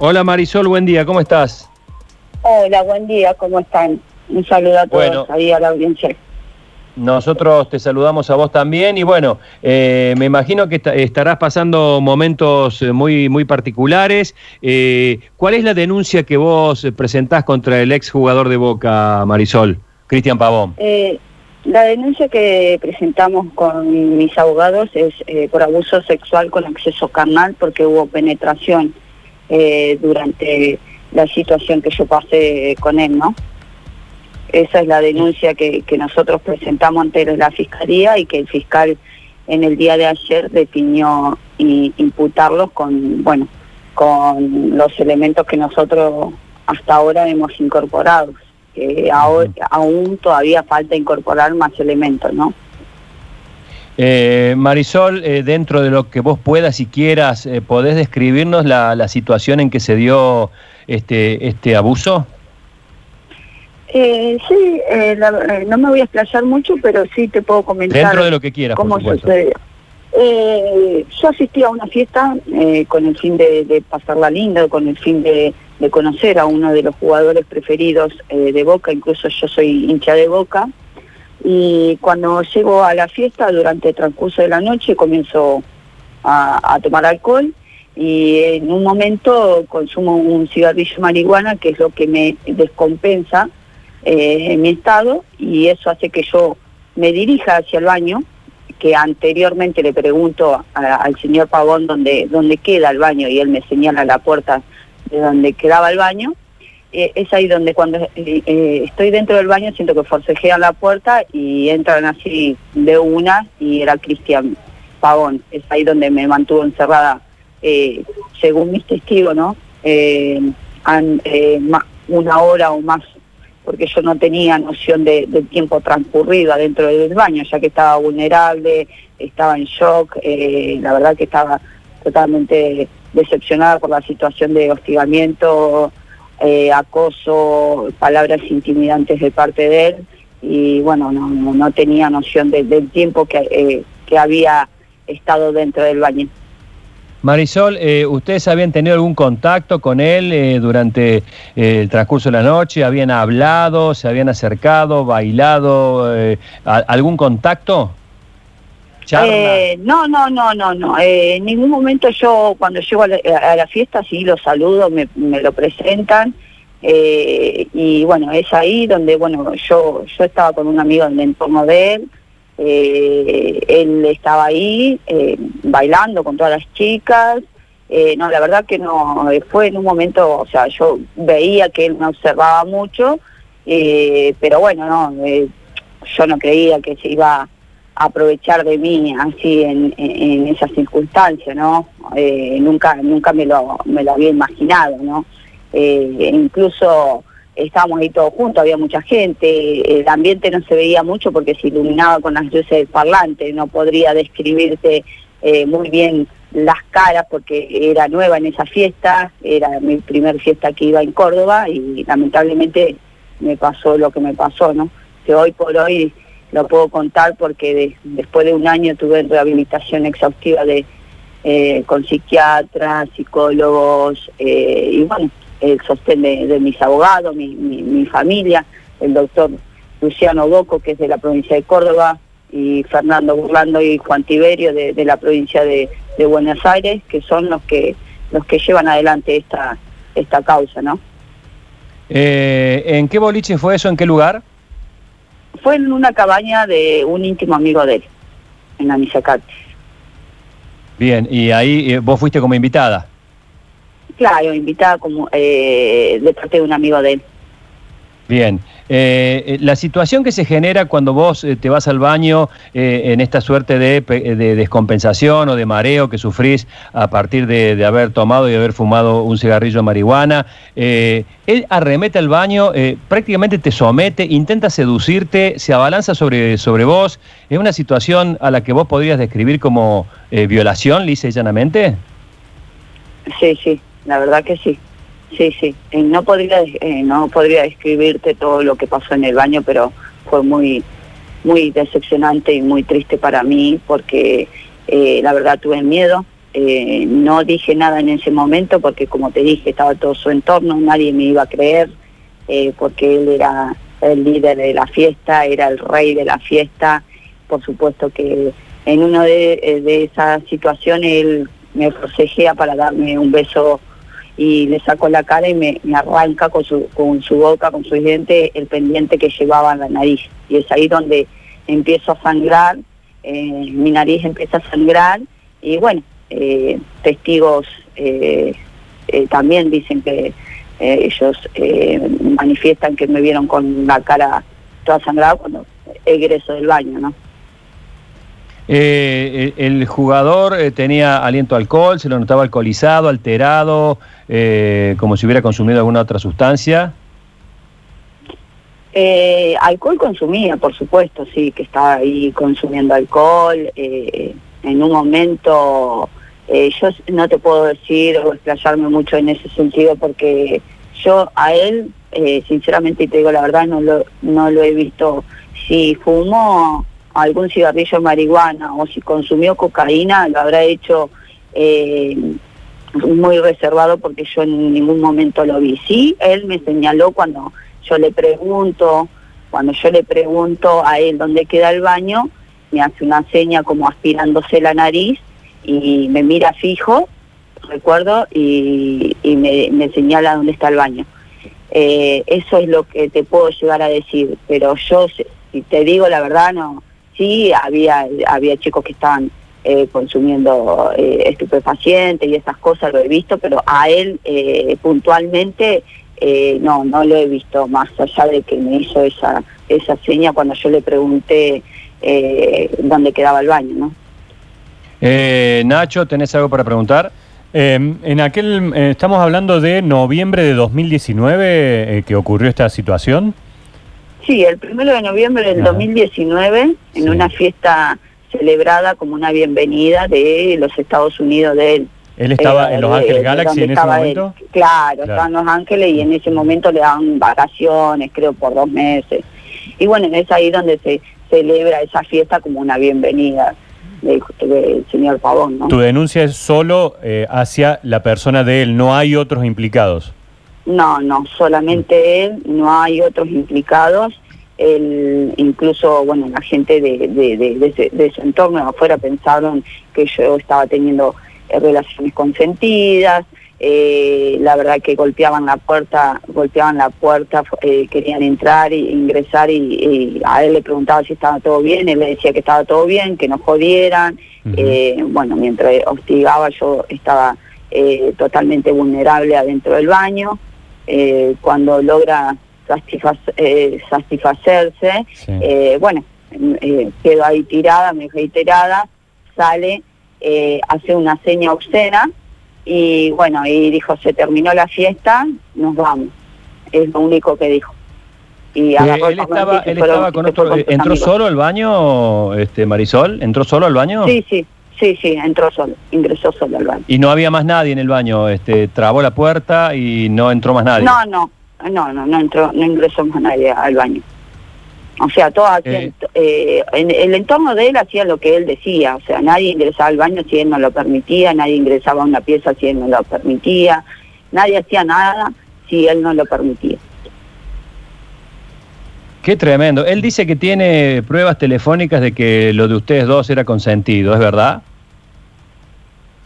Hola Marisol, buen día, ¿cómo estás? Hola, buen día, ¿cómo están? Un saludo a todos ahí a la audiencia. Nosotros te saludamos a vos también y bueno, eh, me imagino que estarás pasando momentos eh, muy, muy particulares. Eh, ¿Cuál es la denuncia que vos presentás contra el ex jugador de Boca, Marisol, Cristian Pavón? la denuncia que presentamos con mis abogados es por abuso sexual con acceso carnal porque hubo penetración durante la situación que yo pasé con él, ¿no? Esa es la denuncia que, nosotros presentamos ante la Fiscalía y que el fiscal en el día de ayer definió imputarlos con, bueno, con los elementos que nosotros hasta ahora hemos incorporado. Que aún todavía falta incorporar más elementos, ¿no? Eh, Marisol, eh, dentro de lo que vos puedas y quieras, eh, ¿podés describirnos la, la, situación en que se dio este, este abuso? Eh, sí, eh, no me voy a explayar mucho, pero sí te puedo comentar. Dentro de lo que quieras, cómo sucedió. Eh, yo asistí a una fiesta con el fin de, pasarla linda, con el fin de, conocer a uno de los jugadores preferidos de Boca, incluso yo soy hincha de Boca. Y cuando llego a la fiesta, durante el transcurso de la noche, comienzo a tomar alcohol y en un momento consumo un cigarrillo marihuana, que es lo que me descompensa eh, en mi estado y eso hace que yo me dirija hacia el baño, que anteriormente le pregunto al señor Pavón dónde, dónde queda el baño y él me señala la puerta de donde quedaba el baño. Eh, es ahí donde cuando eh, estoy dentro del baño siento que forcejean la puerta y entran así de una y era Cristian Pavón. Es ahí donde me mantuvo encerrada, según mis testigos, ¿no? una hora o más porque yo no tenía noción del tiempo transcurrido adentro del baño, ya que estaba vulnerable, estaba en shock, eh, la verdad que estaba totalmente decepcionada por la situación de hostigamiento, eh, acoso, palabras intimidantes de parte de él y bueno, no, no, tenía noción del tiempo que, eh, que había estado dentro del baño. Marisol, eh, ¿ustedes habían tenido algún contacto con él eh, durante el transcurso de la noche? ¿Habían hablado, se habían acercado, bailado? ¿Algún contacto? No, no, no, no, no. en ningún momento yo cuando llego a la, fiesta sí lo saludo, me, me lo presentan. y bueno, es ahí donde, bueno, yo, yo estaba con un amigo en el entorno de él, eh, él estaba ahí eh, bailando con todas las chicas. Eh, no, la verdad que no, fue en un momento, o sea, yo veía que él me observaba mucho, pero bueno, no, yo no creía que se iba a aprovechar de mí así en, en, esas circunstancias, ¿no? nunca, nunca me lo, me lo había imaginado, ¿no? incluso estábamos ahí todos juntos, había mucha gente, el ambiente no se veía mucho porque se iluminaba con las luces del parlante, no podría describirse eh, muy bien las caras porque era nueva en esa fiesta, era mi primer fiesta que iba en Córdoba y lamentablemente me pasó lo que me pasó, ¿no? Que hoy por hoy lo puedo contar porque después de un año tuve rehabilitación exhaustiva de eh, con psiquiatras, psicólogos eh, y bueno, el sostén de, mis abogados, mi, familia, el doctor Luciano Boco, que es de la provincia de Córdoba, y Fernando Burlando y Juan Tiberio de, la provincia de, Buenos Aires, que son los que los que llevan adelante esta esta causa, ¿no? Eh, ¿En qué boliche fue eso? ¿En qué lugar? Fue en una cabaña de un íntimo amigo de él, en Anizacate. Bien, y ahí eh, vos fuiste como invitada. Claro, invitada como eh, de parte de un amigo de él. Bien, eh, eh, la situación que se genera cuando vos te vas al baño en esta suerte de, descompensación o de mareo que sufrís a partir de, haber tomado y haber fumado un cigarrillo de marihuana, él arremete al baño, prácticamente te somete, intenta seducirte, se abalanza sobre, sobre vos. ¿Es una situación a la que vos podrías describir como violación, lisa y llanamente? Sí, sí, la verdad que sí. Sí, sí. Eh, no podría eh, no podría describirte todo lo que pasó en el baño, pero fue muy muy decepcionante y muy triste para mí porque eh, la verdad tuve miedo, eh, no dije nada en ese momento porque como te dije estaba todo su entorno, nadie me iba a creer porque él era el líder de la fiesta, era el rey de la fiesta, por supuesto que en una de, de esas situaciones él me forcejea para darme un beso y le saco la cara y me, arranca con su, con su boca, con sus dientes, el pendiente que llevaba en la nariz. Y es ahí donde empiezo a sangrar, eh, mi nariz empieza a sangrar y bueno, eh, testigos eh, también dicen que ellos manifiestan que me vieron con la cara toda sangrada cuando egreso del baño. Eh, el jugador eh, tenía aliento alcohol, se lo notaba alcoholizado, alterado, eh, como si hubiera consumido alguna otra sustancia. alcohol consumía, por supuesto, sí, que estaba ahí consumiendo alcohol. en un momento, yo no te puedo decir o explayarme mucho en ese sentido porque yo a él, sinceramente, y te digo la verdad, no lo, no lo he visto. Si fumó algún cigarrillo de marihuana o si consumió cocaína, lo habrá hecho eh, muy reservado porque yo en ningún momento lo vi. Sí, él me señaló cuando yo le pregunto, cuando yo le pregunto a él dónde queda el baño, me hace una seña como aspirándose la nariz y me mira fijo, recuerdo, y, me, señala dónde está el baño. Eh, eso es lo que te puedo llegar a decir, pero yo, si te digo la verdad, no, sí había, había chicos que estaban eh, consumiendo eh, estupefacientes y esas cosas, lo he visto, pero a él eh, puntualmente no, no lo he visto, más allá de que me hizo esa, esa seña cuando yo le pregunté dónde quedaba el baño, ¿no? Nacho, ¿tenés algo para preguntar? Em, en aquel, estamos hablando de noviembre de 2019 que ocurrió esta situación. Sí, el primero de noviembre del 2019, en una fiesta celebrada como una bienvenida de los Estados Unidos de él. ¿Él estaba en Los Ángeles Galaxy en ese momento? Claro, estaba en Los Ángeles y en ese momento le daban vacaciones, creo, por dos meses. Y bueno, es ahí donde se celebra esa fiesta como una bienvenida del señor Pavón. ¿no? Tu denuncia es solo eh, hacia la persona de él, no hay otros implicados. No, no, solamente él, no hay otros implicados. El, incluso, bueno, la gente de, de, de, su entorno afuera pensaron que yo estaba teniendo eh, relaciones consentidas, eh, la verdad que golpeaban la puerta, golpeaban la puerta, eh, querían entrar e ingresar y, a él le preguntaba si estaba todo bien, él le decía que estaba todo bien, que no jodieran, bueno, mientras hostigaba yo estaba totalmente vulnerable adentro del baño, eh, cuando logra eh, satisfacerse, eh, bueno, quedo ahí tirada, me reiterada, sale, hace una seña obscena y bueno, y dijo, se terminó la fiesta, nos vamos. Es lo único que dijo. Y él estaba, él estaba con otro, ¿entró solo al baño, este Marisol? ¿Entró solo al baño? Sí, sí, Sí, sí, entró solo, ingresó solo al baño. ¿Y no había más nadie en el baño? Este, ¿Trabó la puerta y no entró más nadie? No, no, no, no, no entró, no ingresó más nadie al baño. O sea, todo eh. eh, en el entorno de él hacía lo que él decía, o sea, nadie ingresaba al baño si él no lo permitía, nadie ingresaba a una pieza si él no lo permitía, nadie hacía nada si él no lo permitía. Qué tremendo. Él dice que tiene pruebas telefónicas de que lo de ustedes dos era consentido, ¿es verdad?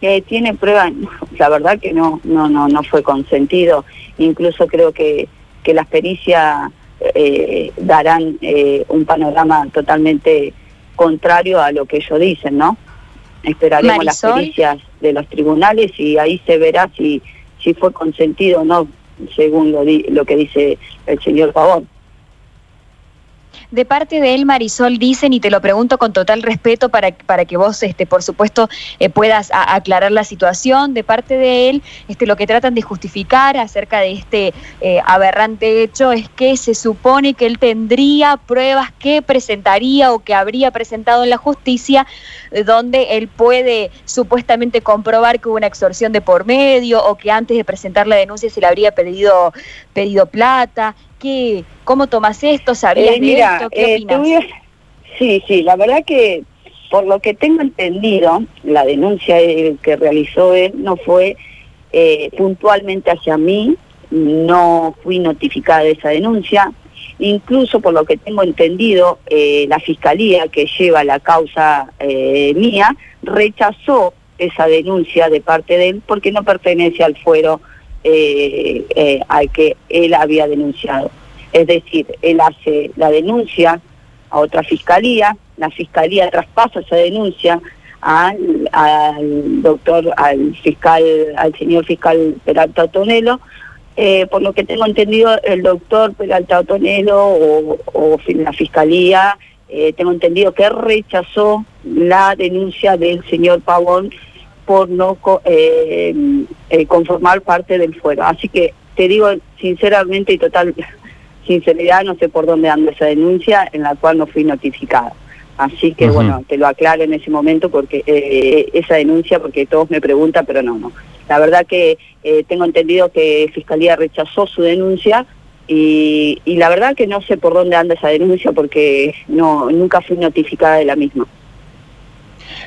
Que tiene pruebas, la verdad que no, no, no, no fue consentido. Incluso creo que, que las pericias eh, darán eh, un panorama totalmente contrario a lo que ellos dicen, ¿no? Esperaremos las pericias de los tribunales y ahí se verá si, si fue consentido o no, según lo, lo que dice el señor Pavón. De parte de él, Marisol, dicen, y te lo pregunto con total respeto para, para que vos, este, por supuesto, eh, puedas aclarar la situación, de parte de él, este, lo que tratan de justificar acerca de este eh, aberrante hecho es que se supone que él tendría pruebas que presentaría o que habría presentado en la justicia, eh, donde él puede supuestamente comprobar que hubo una extorsión de por medio o que antes de presentar la denuncia se le habría pedido, pedido plata. ¿Qué, ¿Cómo tomas esto? ¿Sabías eh, de esto? ¿Qué eh, sí, sí, la verdad que por lo que tengo entendido, la denuncia que realizó él no fue eh, puntualmente hacia mí, no fui notificada de esa denuncia. Incluso por lo que tengo entendido, eh, la fiscalía que lleva la causa eh, mía rechazó esa denuncia de parte de él porque no pertenece al fuero al que él había denunciado. Es decir, él hace la denuncia a otra fiscalía, la fiscalía traspasa esa denuncia al, doctor, al fiscal, al señor fiscal Peralta Otonelo. Eh, por lo que tengo entendido, el doctor Peralta Otonelo o, la fiscalía, eh, tengo entendido que rechazó la denuncia del señor Pavón por no eh, conformar parte del fuero. Así que te digo sinceramente y total sinceridad, no sé por dónde anda esa denuncia en la cual no fui notificada. Así que bueno, te lo aclaro en ese momento porque eh, esa denuncia, porque todos me preguntan, pero no, no. La verdad que eh, tengo entendido que Fiscalía rechazó su denuncia y, y, la verdad que no sé por dónde anda esa denuncia porque no nunca fui notificada de la misma.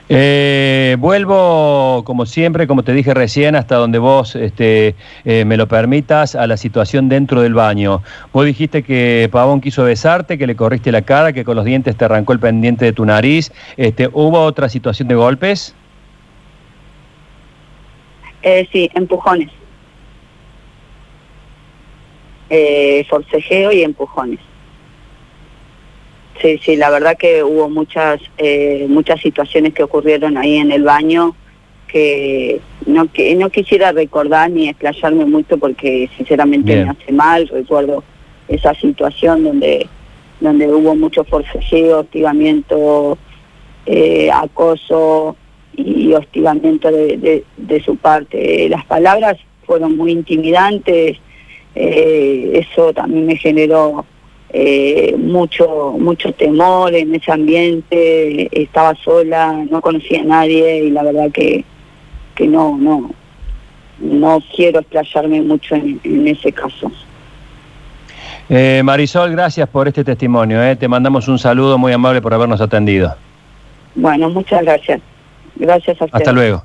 Eh, vuelvo, como siempre, como te dije recién, hasta donde vos este, eh, me lo permitas, a la situación dentro del baño. Vos dijiste que Pavón quiso besarte, que le corriste la cara, que con los dientes te arrancó el pendiente de tu nariz. Este, ¿Hubo otra situación de golpes? Eh, sí, empujones. Eh, forcejeo y empujones. Sí, sí, la verdad que hubo muchas eh, muchas situaciones que ocurrieron ahí en el baño que no que no quisiera recordar ni explayarme mucho porque sinceramente me hace mal. Recuerdo esa situación donde donde hubo mucho forcejeo, hostigamiento, eh, acoso y hostigamiento de, de, su parte. Las palabras fueron muy intimidantes, eh, eso también me generó eh, mucho mucho temor en ese ambiente, estaba sola, no conocía a nadie y la verdad que, que no, no, no quiero explayarme mucho en, ese caso. Eh, Marisol, gracias por este testimonio. Eh. Te mandamos un saludo muy amable por habernos atendido. Bueno, muchas gracias. Gracias a Hasta luego.